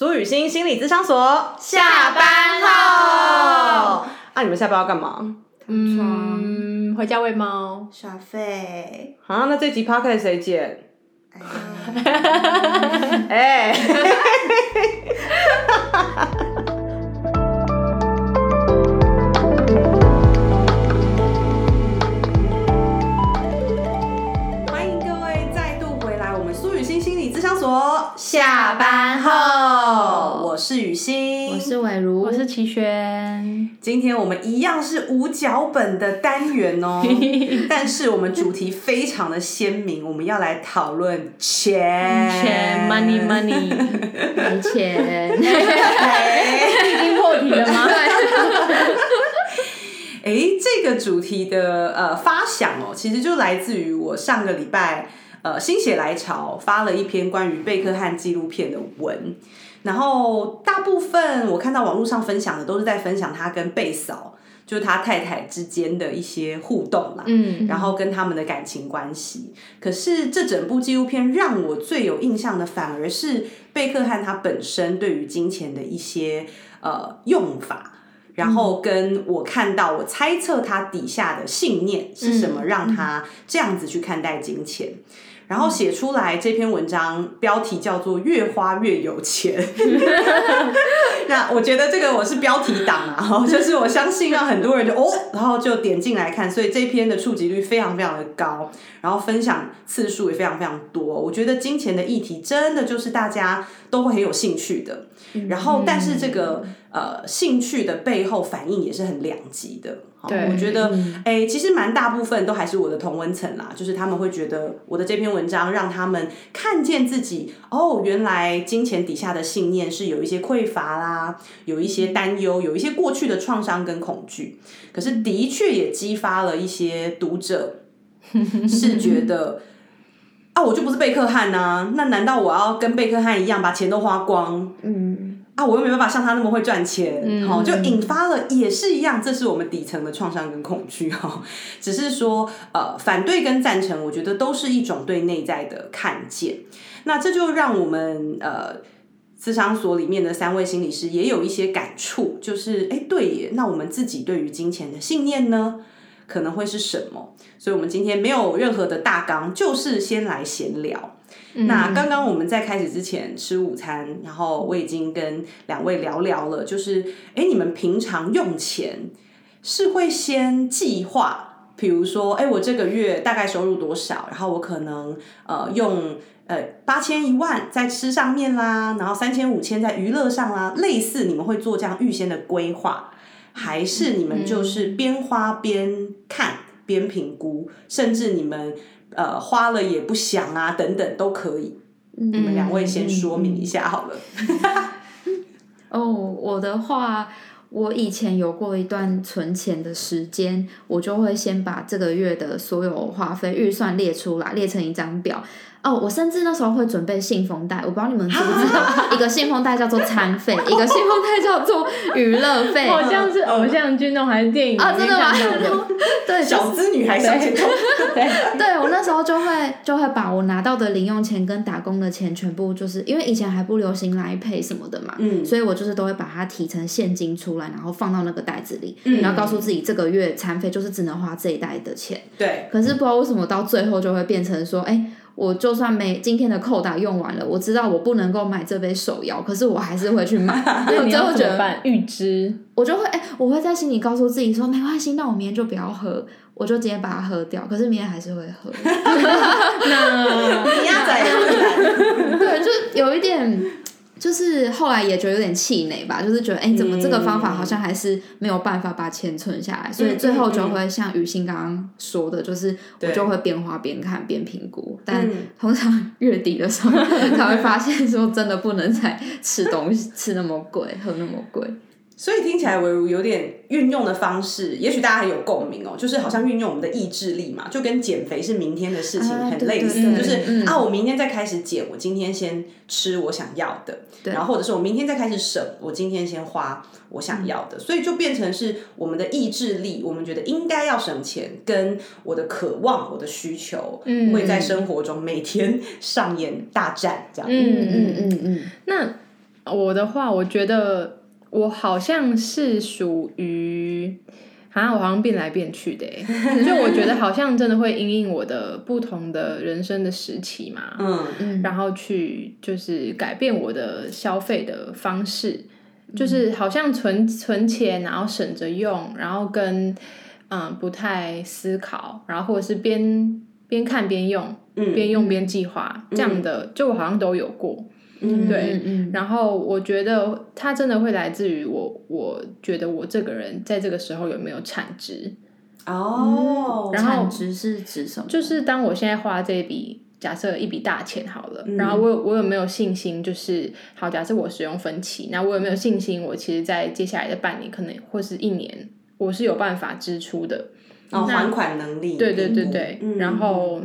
苏雨欣心理咨商所下班后，啊，你们下班要干嘛？嗯，回家喂猫。耍废。啊，那这集 podcast 谁剪？哎，所下班后，我是雨欣，我是伟如，我是齐轩。今天我们一样是无脚本的单元哦，但是我们主题非常的鲜明，我们要来讨论钱，钱，money money，没钱，已经破题了吗？哎，这个主题的呃发想哦，其实就来自于我上个礼拜呃心血来潮发了一篇关于贝克汉纪录片的文，然后大部分我看到网络上分享的都是在分享他跟贝嫂，就是他太太之间的一些互动啦，嗯，然后跟他们的感情关系。可是这整部纪录片让我最有印象的，反而是贝克汉他本身对于金钱的一些呃用法。然后跟我看到，我猜测他底下的信念是什么，让他这样子去看待金钱，然后写出来这篇文章，标题叫做“越花越有钱”。那我觉得这个我是标题党啊，就是我相信让很多人就哦，然后就点进来看，所以这篇的触及率非常非常的高，然后分享次数也非常非常多。我觉得金钱的议题真的就是大家都会很有兴趣的，然后但是这个呃兴趣的背后反应也是很两极的。对我觉得哎、其实蛮大部分都还是我的同温层啦，就是他们会觉得我的这篇文章让他们看见自己哦，原来金钱底下的信念是有一些匮乏啦，有一些担忧，有一些过去的创伤跟恐惧。可是的确也激发了一些读者是觉得。啊，我就不是贝克汉呐、那难道我要跟贝克汉一样把钱都花光？嗯，啊，我又没办法像他那么会赚钱，嗯好、就引发了也是一样，这是我们底层的创伤跟恐惧哈。只是说，呃，反对跟赞成，我觉得都是一种对内在的看见。那这就让我们呃，咨商所里面的三位心理师也有一些感触，就是哎，对耶，那我们自己对于金钱的信念呢，可能会是什么？所以，我们今天没有任何的大纲，就是先来闲聊。那刚刚我们在开始之前吃午餐，然后我已经跟两位聊聊了，就是哎，你们平常用钱是会先计划，比如说哎，我这个月大概收入多少，然后我可能呃用呃八千一万在吃上面啦，然后三千五千在娱乐上啦，类似你们会做这样预先的规划，还是你们就是边花边看边评估，甚至你们呃花了也不想啊等等都可以。你们两位先说明一下好了。哦，我的话，我以前有过一段存钱的时间，我就会先把这个月的所有花费预算列出来，列成一张表。哦，我甚至那时候会准备信封袋，我不知道你们知不知道，一个信封袋叫做餐费，一个信封袋叫做娱乐费。好像是偶像剧那种还是电影啊，真的吗？对，小资女孩小姐头，对我那时候就会就会把我拿到的零用钱跟打工的钱全部就是因为以前还不流行来配什么的嘛，嗯所以我就是都会把它提成现金出来，然后放到那个袋子里，嗯然后告诉自己这个月餐费就是只能花这一袋的钱。对，可是不知道为什么到最后就会变成说，哎、我就算没今天的扣打用完了，我知道我不能够买这杯手摇，可是我还是会去买。那你要最后觉得，怎么办？预知我就会哎、我会在心里告诉自己说，没关系，那我明天就不要喝，我就直接把它喝掉。可是明天还是会喝。那你鸭仔也会懒。对，就有一点，就是后来也觉得有点气馁吧，就是觉得哎、诶怎么这个方法好像还是没有办法把钱存下来，所以最后就会像雨欣刚刚说的，就是我就会边花边看边评估，但嗯通常月底的时候 才会发现说真的不能再吃东西，吃那么贵，喝那么贵。所以听起来唯如有点运用的方式，也许大家很有共鸣哦，就是好像运用我们的意志力嘛，就跟减肥是明天的事情很类似，对对就是、嗯。啊，我明天再开始减，我今天先吃我想要的，对。然后或者是我明天再开始省，我今天先花我想要的，所以就变成是我们的意志力，我们觉得应该要省钱，跟我的渴望、我的需求，嗯。会在生活中每天上演大战这样。嗯嗯嗯嗯嗯，那我的话，我觉得我好像是属于，好像我好像变来变去的欸，就我觉得好像真的会因应我的不同的人生的时期嘛，嗯。嗯，然后去就是改变我的消费的方式，就是好像存存钱，然后省着用，然后跟嗯不太思考，然后或者是边边看边用，嗯。边用边计划这样的，就我好像都有过。嗯对然后我觉得它真的会来自于我，我觉得我这个人在这个时候有没有产值，哦，然后产值是指什么？就是当我现在花这笔。假设一笔大钱好了，嗯然后我有我有没有信心？就是好，假设我使用分期，那我有没有信心？我其实，在接下来的半年，可能或是一年，我是有办法支出的。哦，还款能力，对对对对，嗯然后，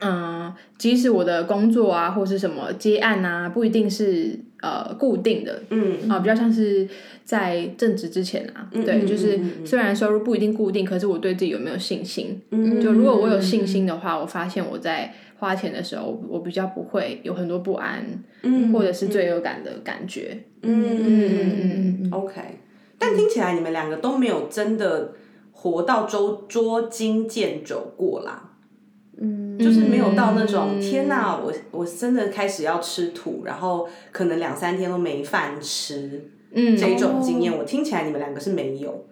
嗯，即使我的工作啊，或是什么接案啊，不一定是呃固定的嗯啊、比较像是在正职之前啊，对，就是虽然收入不一定固定，可是我对自己有没有信心？嗯就如果我有信心的话，我发现我在花钱的时候，我比较不会有很多不安，嗯或者是罪恶感的感觉。嗯嗯嗯嗯嗯 OK，但听起来你们两个都没有真的活到周捉襟见肘过啦，嗯，就是没有到那种、嗯。天哪，我我真的开始要吃土，然后可能两三天都没饭吃嗯，这种经验，我听起来你们两个是没有。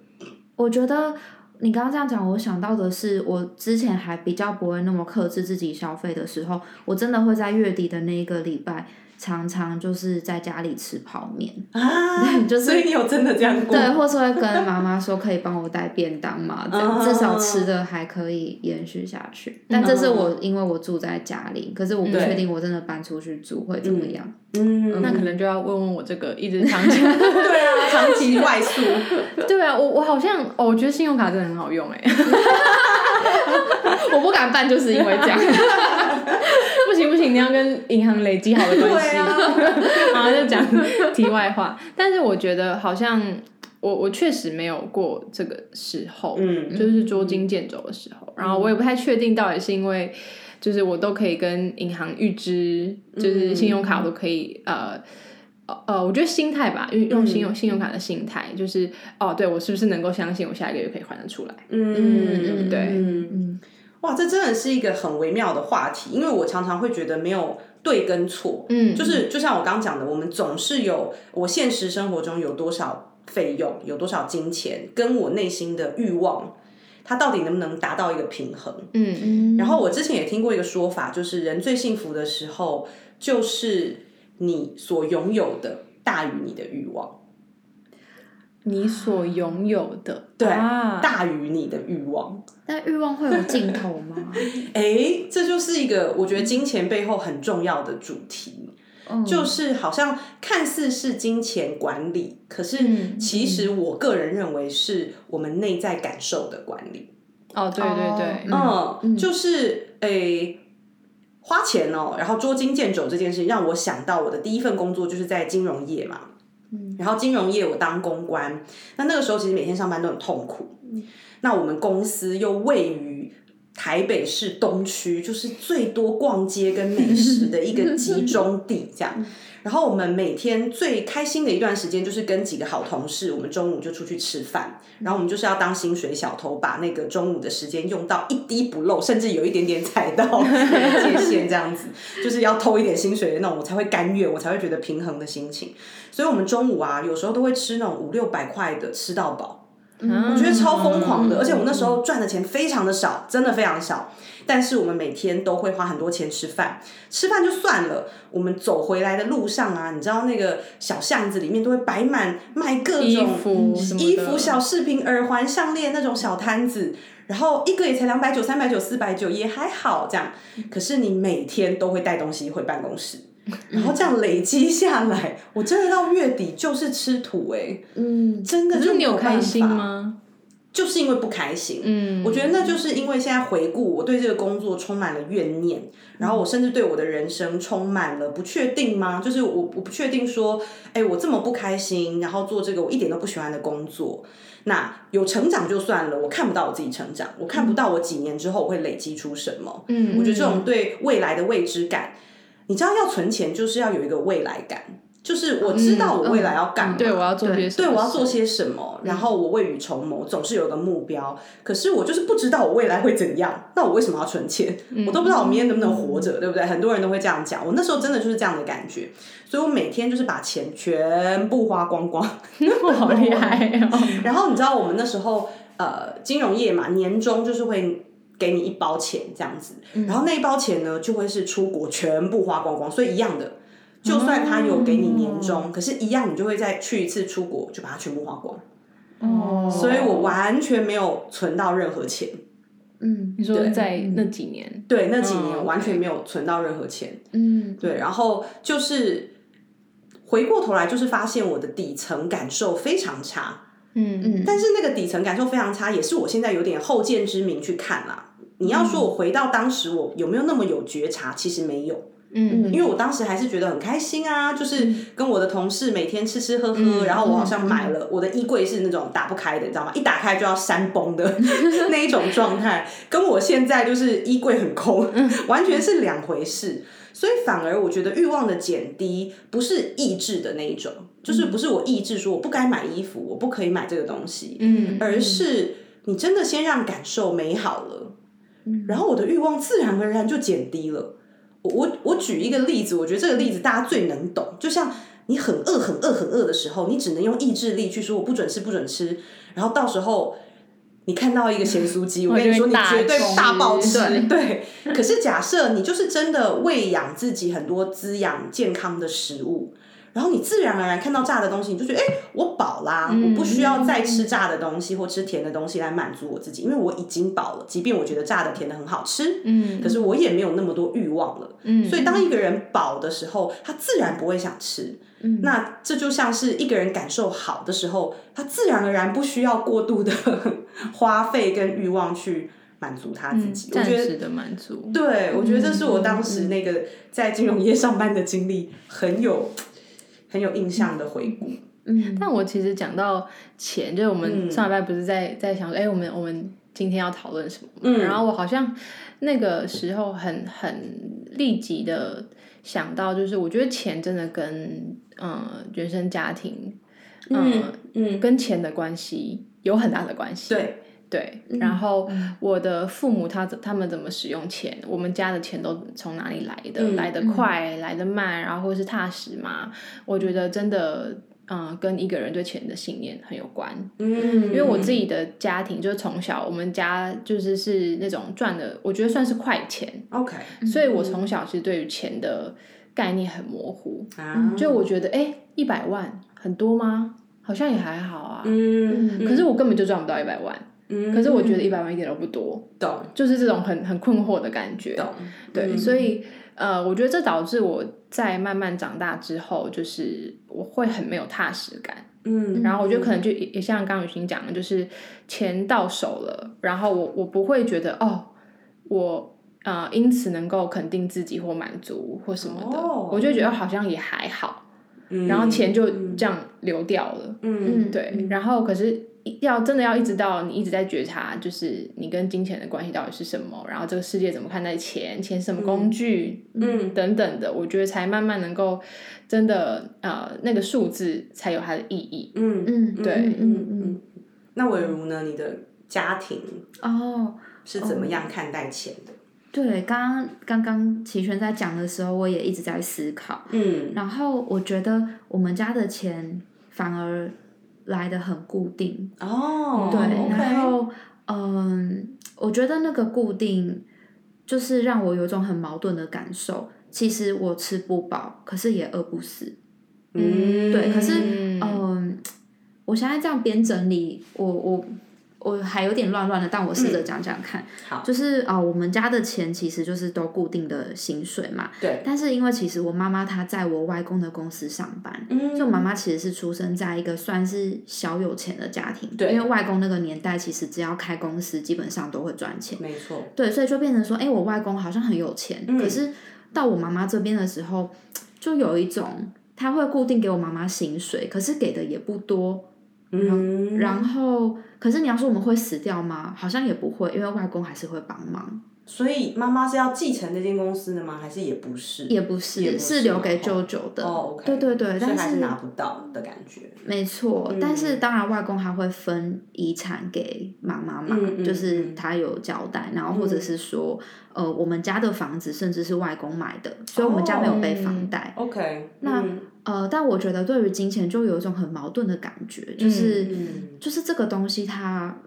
我觉得你刚刚这样讲，我想到的是，我之前还比较不会那么克制自己消费的时候，我真的会在月底的那一个礼拜，常常就是在家里吃泡面，啊，就是所以你有真的这样过？对，或是会跟妈妈说可以帮我带便当嘛，这样嗯至少吃的还可以延续下去。但这是我因为我住在家里，可是我不对确定我真的搬出去住会怎么样。嗯，那可能就要问问我这个一直长期 对啊，长期外宿，对啊，我我好像哦，我觉得信用卡真的很好用哎，我不敢办，就是因为这样。不行不行，你要跟银行累积好的关系。啊，然后就讲题外话，但是我觉得好像我我确实没有过这个时候，嗯。就是捉襟见肘的时候。然后我也不太确定到底是因为就是我都可以跟银行预支，就是信用卡我都可以呃。呃呃，我觉得心态吧，用用信用信用卡的心态，就是哦，对我是不是能够相信我下一个月可以还得出来？嗯对。嗯。嗯哇，这真的是一个很微妙的话题，因为我常常会觉得没有对跟错，嗯。就是就像我刚刚讲的，我们总是有我现实生活中有多少费用，有多少金钱，跟我内心的欲望，它到底能不能达到一个平衡？嗯嗯，然后我之前也听过一个说法，就是人最幸福的时候，就是你所拥有的大于你的欲望，你所拥有的，对，啊大于你的欲望。但欲望会有尽头吗？哎，这就是一个我觉得金钱背后很重要的主题。嗯就是好像看似是金钱管理，可是嗯其实我个人认为是我们内在感受的管理。哦，对对对，哦嗯，就是诶。花钱哦，然后捉襟见肘这件事情让我想到我的第一份工作就是在金融业嘛，嗯然后金融业我当公关，那那个时候其实每天上班都很痛苦。那我们公司又位于台北市东区，就是最多逛街跟美食的一个集中地，这样。然后我们每天最开心的一段时间，就是跟几个好同事，我们中午就出去吃饭，然后我们就是要当薪水小偷，把那个中午的时间用到一滴不漏，甚至有一点点踩到界限，这样子，就是要偷一点薪水的那种，我才会甘愿，我才会觉得平衡的心情。所以我们中午啊，有时候都会吃那种五六百块的，吃到饱。我我觉得超疯狂的，而且我那时候赚的钱非常的少，真的非常少。但是我们每天都会花很多钱吃饭，吃饭就算了，我们走回来的路上啊，你知道那个小巷子里面都会摆满卖各种衣服衣服、小饰品、耳环、项链那种小摊子，然后一个也才两百九、三百九、四百九，也还好这样。可是你每天都会带东西回办公室。然后这样累积下来，我真的到月底就是吃土哎、嗯，真的就可是你有办开心法？吗？就是因为不开心，嗯，我觉得那就是因为现在回顾，我对这个工作充满了怨念，然后我甚至对我的人生充满了不确定吗？就是我我不确定说，哎，我这么不开心，然后做这个我一点都不喜欢的工作，那有成长就算了，我看不到我自己成长，我看不到我几年之后我会累积出什么。嗯，我觉得这种对未来的未知感，你知道要存钱就是要有一个未来感。就是我知道我未来要干嘛，对我要做些什么，对我要做些什么，然后我未雨绸缪，总是有个目标。可是我就是不知道我未来会怎样，那我为什么要存钱？我都不知道我明天能不能活着，对不对？很多人都会这样讲。我那时候真的就是这样的感觉，所以我每天就是把钱全部花光光，好厉害哦！然后你知道我们那时候呃金融业嘛，年终就是会给你一包钱这样子，然后那一包钱呢就会是出国全部花光光，所以一样的。就算他有给你年终，可是，一样你就会再去一次出国，就把它全部花光。哦，所以我完全没有存到任何钱。嗯，你说在那几年，对，那几年完全没有存到任何钱。嗯，对，然后就是回过头来，就是发现我的底层感受非常差。嗯嗯，但是那个底层感受非常差，也是我现在有点后见之明去看啦。你要说我回到当时，我有没有那么有觉察？其实没有。嗯，因为我当时还是觉得很开心啊，就是跟我的同事每天吃吃喝喝，然后我好像买了我的衣柜是那种打不开的，你知道吗？一打开就要山崩的 那一种状态，跟我现在就是衣柜很空，完全是两回事。所以反而我觉得欲望的减低不是意志的那一种，就是不是我意志说我不该买衣服，我不可以买这个东西，嗯，而是你真的先让感受美好了，然后我的欲望自然而然就减低了。我我我举一个例子，我觉得这个例子大家最能懂。就像你很饿、很饿、很饿的时候，你只能用意志力去说“我不准吃，不准吃”。然后到时候你看到一个咸酥鸡，我跟你说，你绝对大暴 吃。对。可是假设你就是真的喂养自己很多滋养健康的食物。然后你自然而然看到炸的东西，你就觉得哎，我饱啦，我不需要再吃炸的东西或吃甜的东西来满足我自己，因为我已经饱了。即便我觉得炸的、甜的很好吃，嗯，可是我也没有那么多欲望了。嗯，所以当一个人饱的时候，他自然不会想吃。嗯，那这就像是一个人感受好的时候，他自然而然不需要过度的 花费跟欲望去满足他自己。暂时的满足。对，我觉得这是我当时那个在金融业上班的经历，很有。很有印象的回顾，嗯，但我其实讲到钱，就是我们上礼拜不是在在想说，哎，我们我们今天要讨论什么？嗯，然后我好像那个时候很很立即的想到，就是我觉得钱真的跟嗯原生家庭，嗯嗯，跟钱的关系有很大的关系，对。对，然后我的父母他他们怎么使用钱？我们家的钱都从哪里来的？来的快，来的慢，然后或是踏实吗？我觉得真的，嗯，跟一个人对钱的信念很有关。嗯，因为我自己的家庭就是从小我们家就是是那种赚的，我觉得算是快钱。OK，所以我从小其实对于钱的概念很模糊。啊，就我觉得，哎，一百万很多吗？好像也还好啊。嗯，可是我根本就赚不到一百万。可是我觉得一百万一点都不多，懂，就是这种很很困惑的感觉，懂，对，所以呃，我觉得这导致我在慢慢长大之后，就是我会很没有踏实感，嗯，然后我觉得可能就也像刚雨欣讲的，就是钱到手了，然后我我不会觉得哦，我呃因此能够肯定自己或满足或什么的，我就觉得好像也还好，然后钱就这样流掉了，嗯，对，然后可是。要真的要一直到你一直在觉察，就是你跟金钱的关系到底是什么，然后这个世界怎么看待钱，钱什么工具，嗯，等等的，我觉得才慢慢能够真的呃那个数字才有它的意义。嗯嗯，对，嗯嗯。那伟如呢？你的家庭哦是怎么样看待钱的？对，刚刚刚刚齐轩在讲的时候，我也一直在思考。嗯，然后我觉得我们家的钱反而。来的很固定哦，对，然后嗯，我觉得那个固定就是让我有一种很矛盾的感受。其实我吃不饱，可是也饿不死。嗯，对，可是嗯，我现在这样边整理，我我。我还有点乱乱的，但我试着讲讲看。好，就是啊，我们家的钱其实就是都固定的薪水嘛。对。但是因为其实我妈妈她在我外公的公司上班，嗯，就妈妈其实是出生在一个算是小有钱的家庭。对。因为外公那个年代，其实只要开公司，基本上都会赚钱。没错。对，所以就变成说，哎，我外公好像很有钱，可是到我妈妈这边的时候，就有一种他会固定给我妈妈薪水，可是给的也不多。嗯，然后，可是你要说我们会死掉吗？好像也不会，因为外公还是会帮忙。所以妈妈是要继承那间公司的吗？还是也不是？也不是，也不是留给舅舅的。对对对，但是拿不到的感觉。没错，嗯但是当然外公还会分遗产给妈妈嘛，嗯嗯就是他有交代，然后或者是说，呃，我们家的房子甚至是外公买的，所以我们家没有背房贷。OK，那嗯呃，但我觉得对于金钱就有一种很矛盾的感觉，就是、嗯就是这个东西它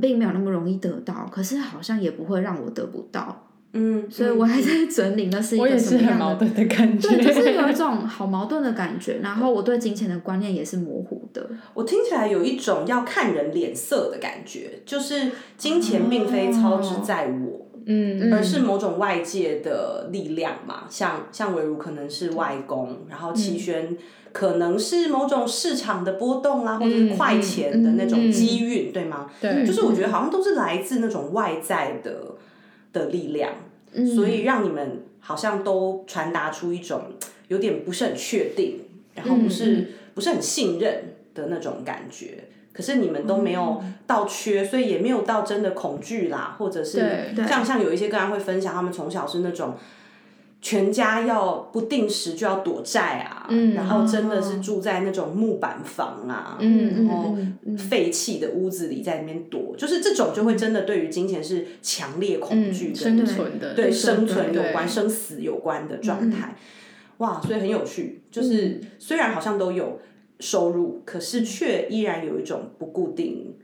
并没有那么容易得到，可是好像也不会让我得不到，嗯，所以我还在整理那是一我也个什么样是很矛。盾的感觉。对，就是有一种好矛盾的感觉，然后我对金钱的观念也是模糊的。我听起来有一种要看人脸色的感觉，就是金钱并非操之在我，嗯而是某种外界的力量嘛。像像韦如可能是外公，然后齐轩可能是某种市场的波动啦，或者是快钱的那种机运，对吗？对，就是我觉得好像都是来自那种外在的的力量，嗯所以让你们好像都传达出一种有点不是很确定，然后不是、不是很信任的那种感觉。可是你们都没有到缺，所以也没有到真的恐惧啦，或者是像像有一些个人会分享，他们从小是那种全家要不定时就要躲债啊，嗯然后真的是住在那种木板房啊，嗯然后废弃的屋子里在里面躲，就是这种就会真的对于金钱是强烈恐惧生存的，对生存有关、生死有关的状态。哇，所以很有趣，就是虽然好像都有收入，可是却依然有一种不固定、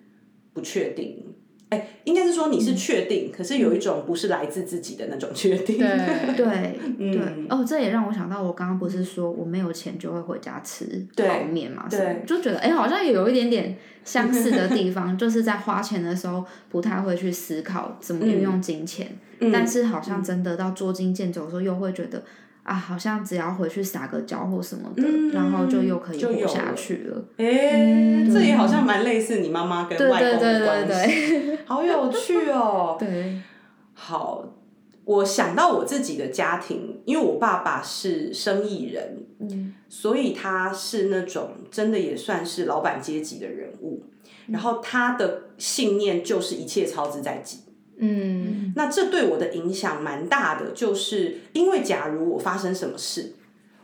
不确定。哎，应该是说你是确定，可是有一种不是来自自己的那种确定。对 对嗯对哦，这也让我想到，我刚刚不是说我没有钱就会回家吃泡面嘛？对就觉得哎，好像也有一点点相似的地方，就是在花钱的时候不太会去思考怎么运用金钱，嗯但是好像真的到捉襟见肘的时候，又会觉得。啊，好像只要回去撒个娇或什么的，嗯然后就又可以活下去了。哎，这也好像蛮类似你妈妈跟外公的关系，对好有趣哦。对，好，我想到我自己的家庭，因为我爸爸是生意人，嗯所以他是那种真的也算是老板阶级的人物。然后他的信念就是一切操之在己。嗯那这对我的影响蛮大的，就是因为假如我发生什么事，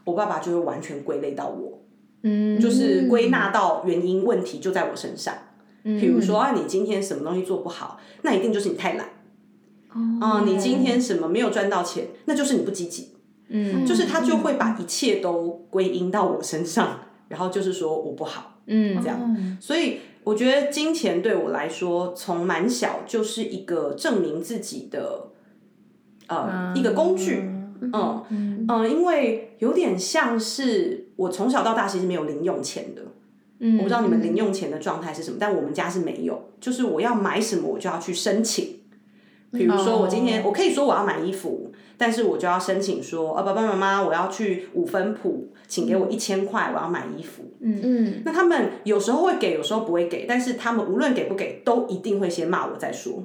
我爸爸就会完全归类到我，嗯，就是归纳到原因问题就在我身上。比如说啊，你今天什么东西做不好，那一定就是你太懒。啊、你今天什么没有赚到钱，那就是你不积极。嗯就是他就会把一切都归因到我身上，然后就是说我不好，嗯这样。哦所以我觉得金钱对我来说，从蛮小就是一个证明自己的呃、一个工具。嗯嗯、呃因为有点像是我从小到大其实没有零用钱的。嗯，我不知道你们零用钱的状态是什么，但我们家是没有，就是我要买什么我就要去申请。比如说我今天、哦。我可以说我要买衣服，但是我就要申请说，呃，爸爸妈妈，我要去五分铺，请给我一千块，我要买衣服。嗯。那他们有时候会给，有时候不会给，但是他们无论给不给，都一定会先骂我再说，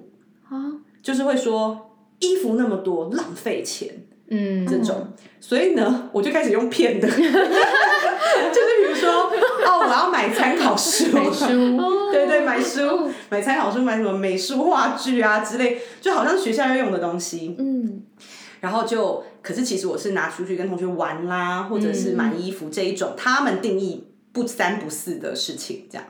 啊。就是会说衣服那么多，浪费钱嗯。这种。所以呢，我就开始用骗的，就是比如说，哦，我要买参考书，买书，对对，买书，买参考书，买什么美术话剧啊之类，就好像学校要用的东西。嗯。然后就，可是其实我是拿出去跟同学玩啦，或者是买衣服这一种，他们定义不三不四的事情，这样，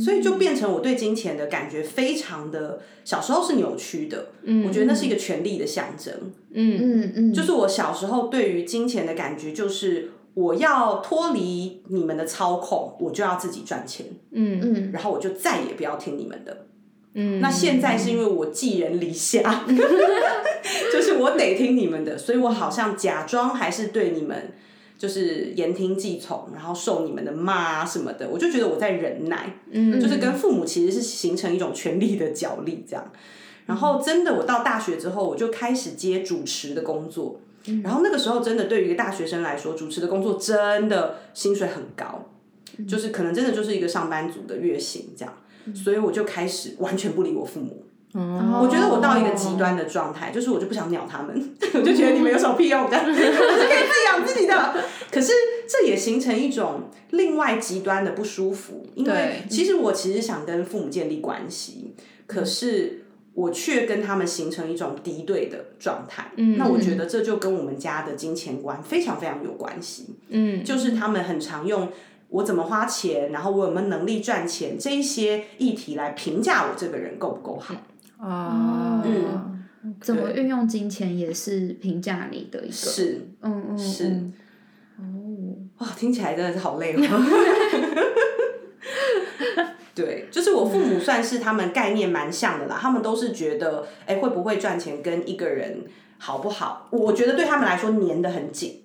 所以就变成我对金钱的感觉非常的，小时候是扭曲的，我觉得那是一个权力的象征，嗯。嗯嗯，就是我小时候对于金钱的感觉就是。我要脱离你们的操控，我就要自己赚钱，嗯。嗯。然后我就再也不要听你们的。嗯，那现在是因为我寄人篱下，就是我得听你们的，所以我好像假装还是对你们就是言听计从，然后受你们的骂啊什么的，我就觉得我在忍耐，嗯就是跟父母其实是形成一种权力的角力这样。然后真的，我到大学之后，我就开始接主持的工作。然后那个时候，真的对于一个大学生来说，主持的工作真的薪水很高，就是可能真的就是一个上班族的月薪这样。所以我就开始完全不理我父母。哦我觉得我到一个极端的状态，就是我就不想鸟他们，我就觉得你们有什么屁用的，我是可以自己养自己的。可是这也形成一种另外极端的不舒服，因为其实我其实想跟父母建立关系，可是我却跟他们形成一种敌对的状态。嗯那我觉得这就跟我们家的金钱观非常非常有关系。嗯，就是他们很常用我怎么花钱，然后我有没有能力赚钱这一些议题来评价我这个人够不够好。啊，嗯怎么运用金钱也是评价你的一个，是，嗯嗯是。嗯。哦，哇，听起来真的是好累哦。对，就是我父母算是他们概念蛮像的啦，他们都是觉得，哎，会不会赚钱跟一个人好不好，我觉得对他们来说粘得很紧。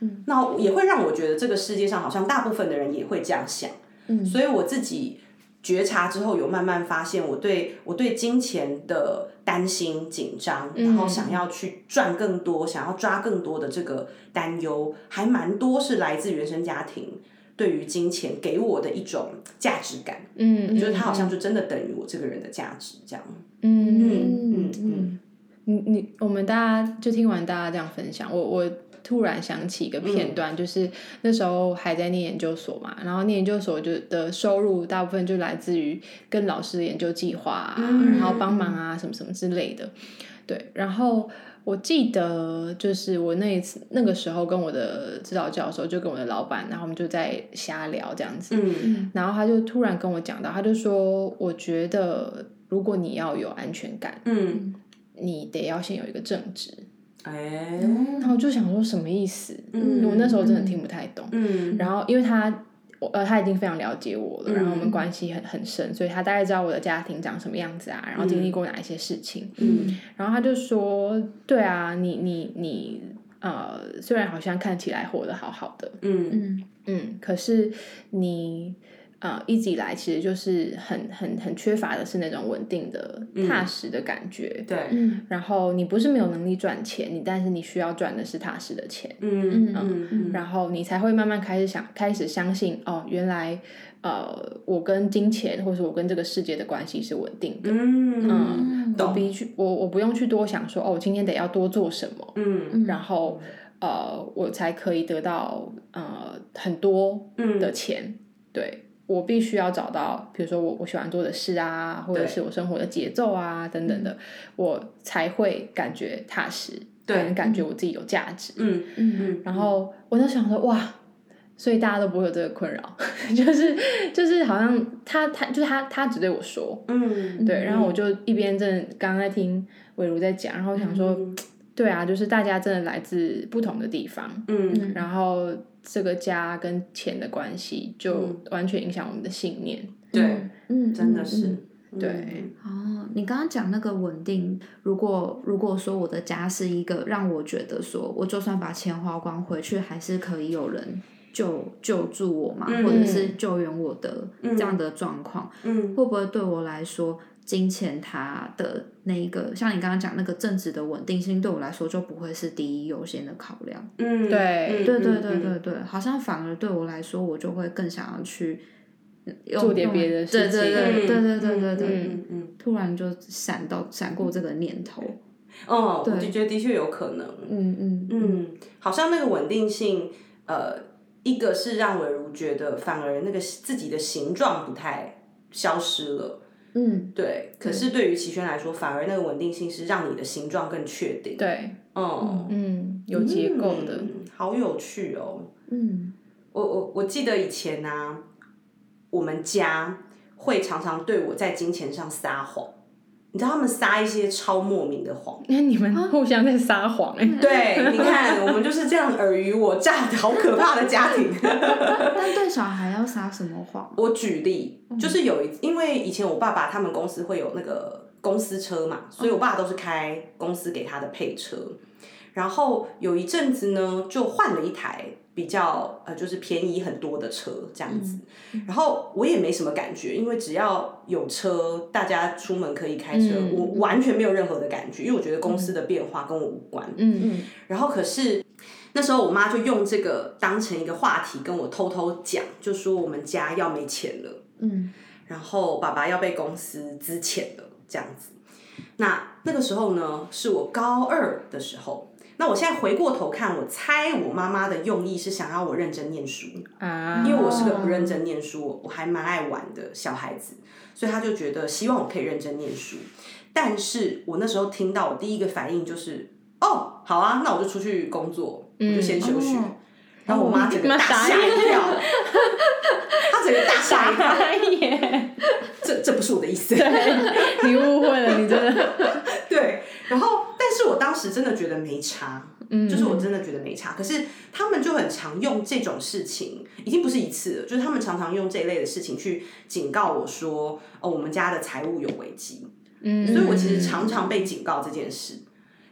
嗯，那也会让我觉得这个世界上好像大部分的人也会这样想。嗯。所以我自己觉察之后，有慢慢发现我对我对金钱的担心、紧张，然后想要去赚更多、想要抓更多的这个担忧，还蛮多是来自原生家庭对于金钱给我的一种价值感，嗯，就是它好像就真的等于我这个人的价值这样。嗯嗯，嗯。嗯。你你我们大家就听完大家这样分享，我我突然想起一个片段，就是那时候还在念研究所嘛，然后念研究所就的收入大部分就来自于跟老师的研究计划啊，然后帮忙啊什么什么之类的，对，然后。我记得就是我那一次那个时候跟我的指导教授就跟我的老板，然后我们就在瞎聊这样子，嗯。然后他就突然跟我讲到，他就说，我觉得如果你要有安全感，嗯，你得要先有一个正职。哎，然后我就想说什么意思？嗯我那时候真的听不太懂。嗯，然后因为他，我呃，他已经非常了解我了，嗯然后我们关系很很深，所以他大概知道我的家庭长什么样子啊，然后经历过哪一些事情。嗯然后他就说：“对啊，你你你，呃，虽然好像看起来活得好好的，嗯嗯嗯，可是你呃一直以来其实就是很很很缺乏的是那种稳定的、踏实的感觉。对，嗯。然后你不是没有能力赚钱，你但是你需要赚的是踏实的钱，嗯嗯嗯，然后你才会慢慢开始想开始相信哦，原来呃我跟金钱或者我跟这个世界的关系是稳定的。嗯嗯。我必去我我不用去多想说哦，我今天得要多做什么，嗯。然后呃我才可以得到呃很多嗯。的钱。对我必须要找到，比如说我我喜欢做的事啊，或者是我生活的节奏啊等等的，我才会感觉踏实，对跟感觉我自己有价值。嗯。嗯嗯，然后我就想说哇。所以大家都不会有这个困扰，就是就是好像他他就是他他只对我说，嗯。对，然后我就一边正刚刚在听伟如在讲，然后想说，对啊，就是大家真的来自不同的地方，嗯。然后这个家跟钱的关系就完全影响我们的信念，对，嗯，真的是嗯，对，哦，你刚刚讲那个稳定，如果如果说我的家是一个让我觉得说，我就算把钱花光回去，还是可以有人救救助我嘛，嗯或者是救援我的这样的状况，嗯会不会对我来说，金钱它的那一个，像你刚刚讲那个政治的稳定性，对我来说就不会是第一优先的考量。嗯，对对对对对对，好像反而对我来说，我就会更想要去做点别的事对对情对对对对对对，嗯嗯突然就闪到闪过这个念头。哦，我就觉得的确有可能，嗯嗯嗯，好像那个稳定性，呃，一个是让伟如觉得反而那个自己的形状不太消失了。嗯。对，可是对于齐轩来说，反而那个稳定性是让你的形状更确定。对，嗯，嗯，有结构的，嗯好有趣哦。嗯。我我我记得以前呢、啊，我们家会常常对我在金钱上撒谎，你知道他们撒一些超莫名的谎。那你们互相在撒谎哎，对，你看，我们就是这样尔虞我诈的好可怕的家庭。但对小孩要撒什么谎？我举例，就是有一，因为以前我爸爸他们公司会有那个公司车嘛，所以我爸都是开公司给他的配车。然后有一阵子呢，就换了一台比较呃，就是便宜很多的车这样子。然后我也没什么感觉，因为只要有车，大家出门可以开车，嗯我完全没有任何的感觉，因为我觉得公司的变化跟我无关。嗯嗯然后可是那时候我妈就用这个当成一个话题跟我偷偷讲，就说我们家要没钱了，嗯然后爸爸要被公司资遣了这样子。那那个时候呢，是我高二的时候。那我现在回过头看，我猜我妈妈的用意是想要我认真念书，啊，因为我是个不认真念书，我我还蛮爱玩的小孩子，所以她就觉得希望我可以认真念书。但是我那时候听到，我第一个反应就是，哦，好啊，那我就出去工作，我就先休学。哦然后我妈整个大吓一跳，她整个大吓一跳，这这不是我的意思。你误会了，你真的，对，然后但是我当时真的觉得没差，嗯，就是我真的觉得没差。可是他们就很常用这种事情，已经不是一次了，就是他们常常用这一类的事情去警告我说，哦，我们家的财务有危机。嗯，所以我其实常常被警告这件事。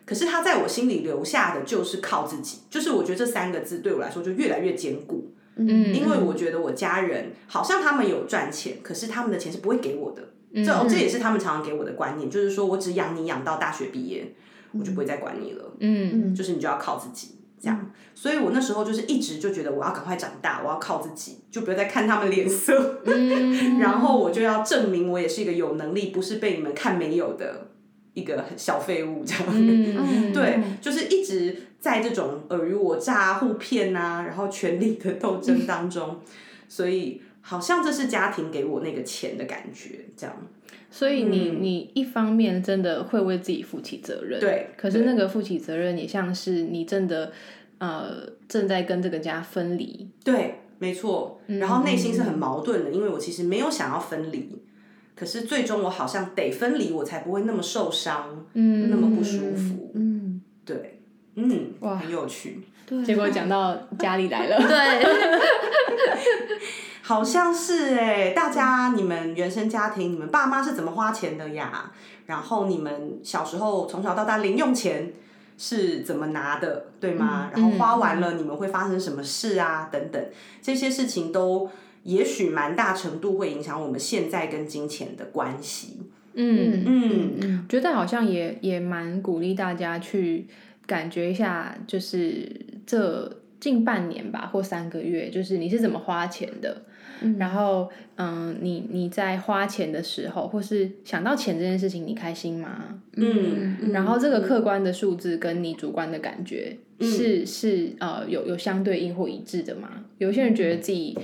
可是他在我心里留下的就是靠自己，就是我觉得这三个字对我来说就越来越坚固，嗯，因为我觉得我家人好像他们有赚钱，可是他们的钱是不会给我的，嗯这、哦这也是他们常常给我的观念，就是说我只养你养到大学毕业，我就不会再管你了，嗯就是你就要靠自己这样。所以我那时候就是一直就觉得我要赶快长大，我要靠自己，就不要再看他们脸色，嗯 然后我就要证明我也是一个有能力，不是被你们看没有的一个小废物这样。嗯，对，就是一直在这种尔虞我诈、互骗啊，然后权力的斗争当中，所以好像这是家庭给我那个钱的感觉，这样。所以你你一方面真的会为自己负起责任，对可是那个负起责任也像是你真的呃正在跟这个家分离，对，没错。然后内心是很矛盾的，因为我其实没有想要分离，可是最终我好像得分离，我才不会那么受伤，嗯那么不舒服。嗯，对，嗯，哇很有趣。对，结果讲到家里来了，对 好像是哎、大家你们原生家庭，你们爸妈是怎么花钱的呀？然后你们小时候从小到大零用钱是怎么拿的，对吗？然后花完了你们会发生什么事啊？等等，这些事情都也许蛮大程度会影响我们现在跟金钱的关系。嗯，嗯嗯觉得好像也也蛮鼓励大家去感觉一下，就是这近半年吧或三个月，就是你是怎么花钱的，然后嗯，你你在花钱的时候，或是想到钱这件事情，你开心吗？嗯，然后这个客观的数字跟你主观的感觉是、是呃有有相对应或一致的吗？有些人觉得自己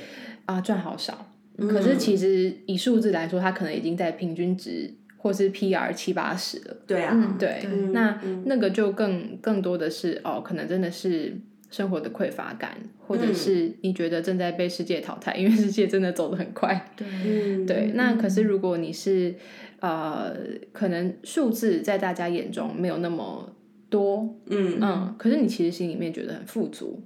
啊赚、好少，可是其实以数字来说，他可能已经在平均值或是 PR 七八十了。对啊，嗯对，对。那、嗯。那个就更更多的是哦，可能真的是生活的匮乏感，或者是你觉得正在被世界淘汰，因为世界真的走得很快。对，嗯，对，那可是如果你是呃，可能数字在大家眼中没有那么多，嗯。嗯，可是你其实心里面觉得很富足，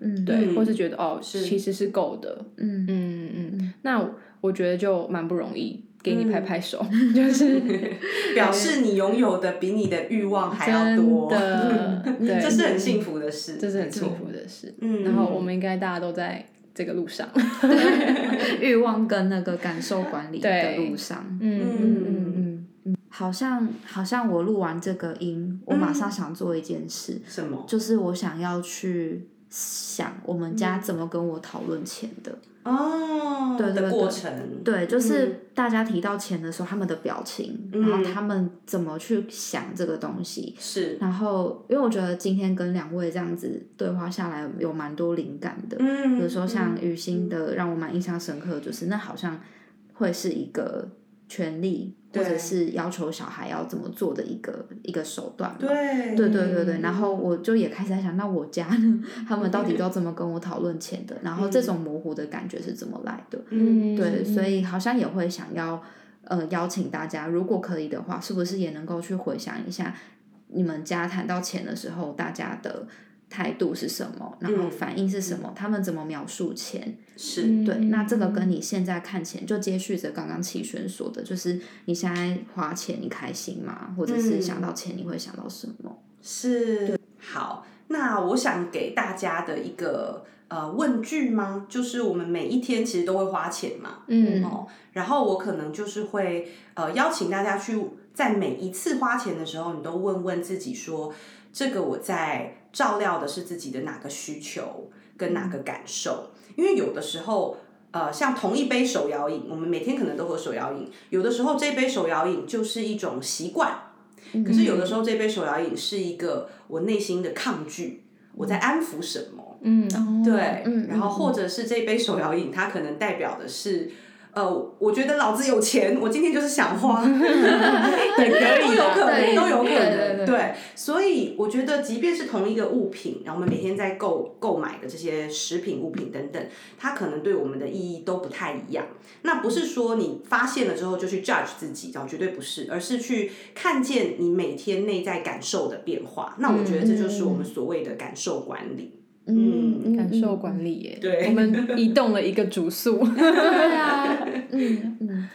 嗯，对，嗯。或是觉得哦，其实是够的，嗯。嗯嗯，那我我觉得就蛮不容易。给你拍拍手，就是 表示你拥有的比你的欲望还要多，的，对，这是很幸福的事，这是很幸福的事。嗯。然后我们应该大家都在这个路上。欲望跟那个感受管理的路上，嗯嗯嗯嗯。嗯，好像好像我录完这个音，我马上想做一件事，什么？就是我想要去想我们家怎么跟我讨论钱的。哦，的对对对过程，对，就是大家提到钱的时候，他们的表情，然后他们怎么去想这个东西。是，然后，因为我觉得今天跟两位这样子对话下来，有蛮多灵感的。嗯，比如说像雨欣的，让我蛮印象深刻就是那好像会是一个权利，或者是要求小孩要怎么做的一个一个手段嘛。对，对对对对，然后我就也开始在想，那我家呢，他们到底都怎么跟我讨论钱的？然后这种模糊的感觉是怎么来的？嗯，对，所以好像也会想要呃邀请大家，如果可以的话，是不是也能够去回想一下你们家谈到钱的时候，大家的态度是什么，然后反应是什么，他们怎么描述钱？是，对，那这个跟你现在看钱，就接续着刚刚启轩说的，就是你现在花钱你开心吗？或者是想到钱你会想到什么？是，好，那我想给大家的一个呃问句吗？就是我们每一天其实都会花钱嘛，嗯哦，然后我可能就是会呃邀请大家去在每一次花钱的时候，你都问问自己说，这个我在照料的是自己的哪个需求跟哪个感受？因为有的时候。呃，像同一杯手摇饮，我们每天可能都喝手摇饮，有的时候这杯手摇饮就是一种习惯，可是有的时候这杯手摇饮是一个我内心的抗拒，我在安抚什么？嗯，对，嗯然后或者是这杯手摇饮，它可能代表的是。呃，我觉得老子有钱，我今天就是想花，也可以都有可能，都有可对对能，对对。所以我觉得，即便是同一个物品，然后我们每天在购购买的这些食品、物品等等，它可能对我们的意义都不太一样。那不是说你发现了之后就去 judge 自己，哦，绝对不是，而是去看见你每天内在感受的变化。那我觉得这就是我们所谓的感受管理。嗯，感受管理耶，对。我们移动了一个主诉。对啊，嗯嗯，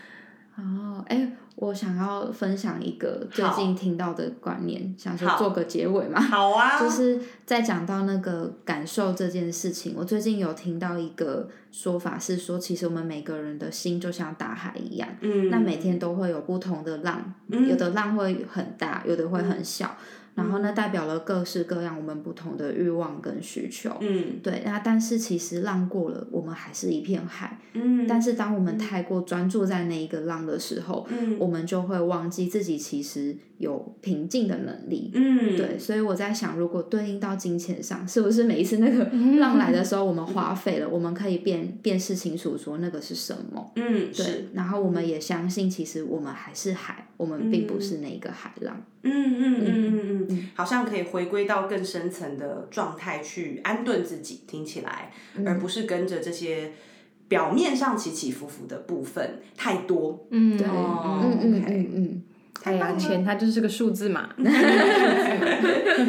哦，哎，我想要分享一个最近听到的观念，想说做个结尾嘛。好啊，就是在讲到那个感受这件事情，我最近有听到一个说法是说，其实我们每个人的心就像大海一样，嗯，那每天都会有不同的浪，嗯。有的浪会很大，有的会很小，然后呢，代表了各式各样我们不同的欲望跟需求。嗯对，那但是其实浪过了，我们还是一片海。嗯，但是当我们太过专注在那一个浪的时候，嗯我们就会忘记自己其实有平静的能力。嗯，对，所以我在想，如果对应到金钱上，是不是每一次那个 浪来的时候，我们花费了，我们可以辨辨识清楚说那个是什么？嗯对，，然后我们也相信，其实我们还是海，我们并不是那一个海浪。嗯嗯嗯嗯嗯嗯，好像可以回归到更深层的状态去安顿自己，听起来，而不是跟着这些表面上起起伏伏的部分太多。嗯，对，哦嗯嗯 OK 嗯嗯，哎呀，钱它就是个数字嘛。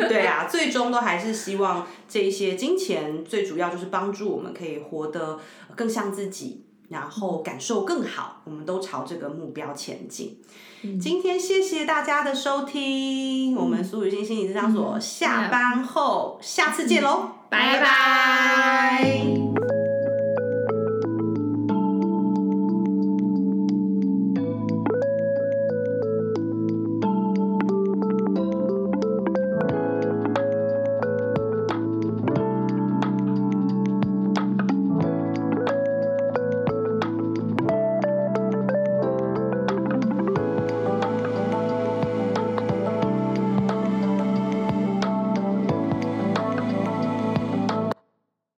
对啊，最终都还是希望这一些金钱，最主要就是帮助我们可以活得更像自己。然后感受更好，我们都朝这个目标前进。今天谢谢大家的收听，我们苏雨欣心理咨商所下班后，下次见喽，拜拜。